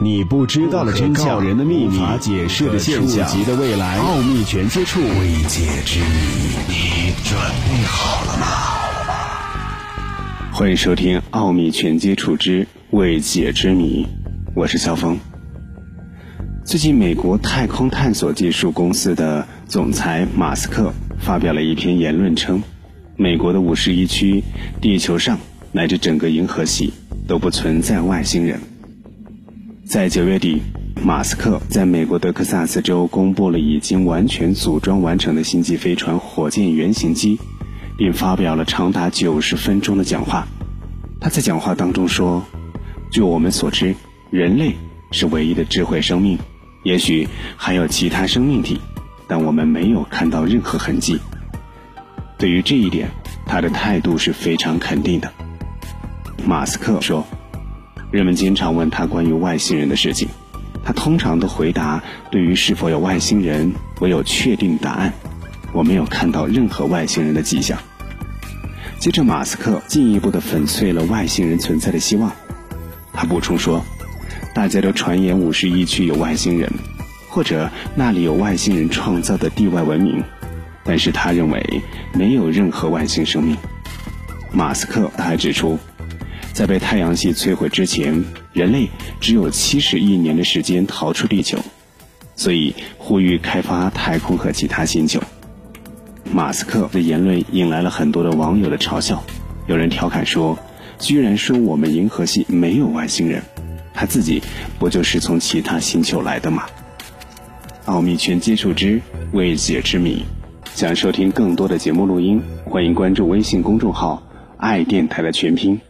你不知道的真相，人的秘密，无法解释的现象，及的未来，奥秘全接触，未解之谜，你准备好了吗？欢迎收听《奥秘全接触之未解之谜》，我是肖峰。最近，美国太空探索技术公司的总裁马斯克发表了一篇言论，称美国的五十一区、地球上乃至整个银河系都不存在外星人。在九月底，马斯克在美国德克萨斯州公布了已经完全组装完成的星际飞船火箭原型机，并发表了长达九十分钟的讲话。他在讲话当中说：“据我们所知，人类是唯一的智慧生命，也许还有其他生命体，但我们没有看到任何痕迹。”对于这一点，他的态度是非常肯定的。马斯克说。人们经常问他关于外星人的事情，他通常的回答对于是否有外星人，唯有确定答案。我没有看到任何外星人的迹象。接着，马斯克进一步的粉碎了外星人存在的希望。他补充说，大家都传言五十一区有外星人，或者那里有外星人创造的地外文明，但是他认为没有任何外星生命。马斯克他还指出。在被太阳系摧毁之前，人类只有七十亿年的时间逃出地球，所以呼吁开发太空和其他星球。马斯克的言论引来了很多的网友的嘲笑，有人调侃说：“居然说我们银河系没有外星人，他自己不就是从其他星球来的吗？”奥秘全接触之未解之谜，想收听更多的节目录音，欢迎关注微信公众号“爱电台”的全拼。